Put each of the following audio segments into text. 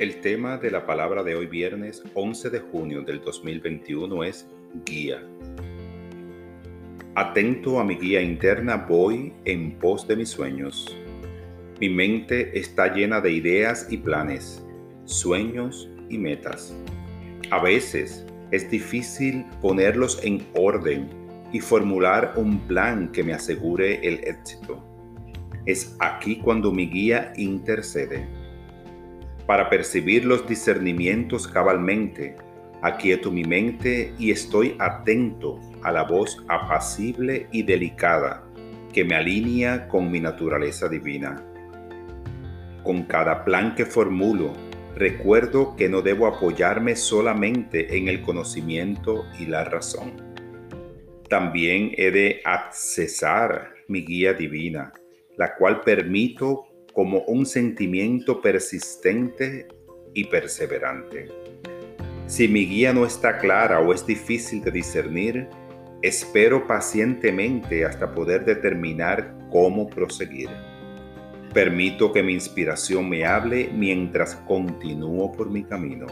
El tema de la palabra de hoy viernes 11 de junio del 2021 es guía. Atento a mi guía interna voy en pos de mis sueños. Mi mente está llena de ideas y planes, sueños y metas. A veces es difícil ponerlos en orden y formular un plan que me asegure el éxito. Es aquí cuando mi guía intercede. Para percibir los discernimientos cabalmente, aquieto mi mente y estoy atento a la voz apacible y delicada que me alinea con mi naturaleza divina. Con cada plan que formulo, recuerdo que no debo apoyarme solamente en el conocimiento y la razón. También he de accesar mi guía divina la cual permito como un sentimiento persistente y perseverante. Si mi guía no está clara o es difícil de discernir, espero pacientemente hasta poder determinar cómo proseguir. Permito que mi inspiración me hable mientras continúo por mi camino.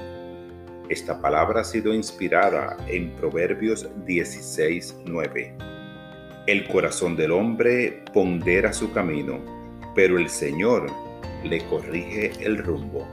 Esta palabra ha sido inspirada en Proverbios 16:9. El corazón del hombre pondera su camino, pero el Señor le corrige el rumbo.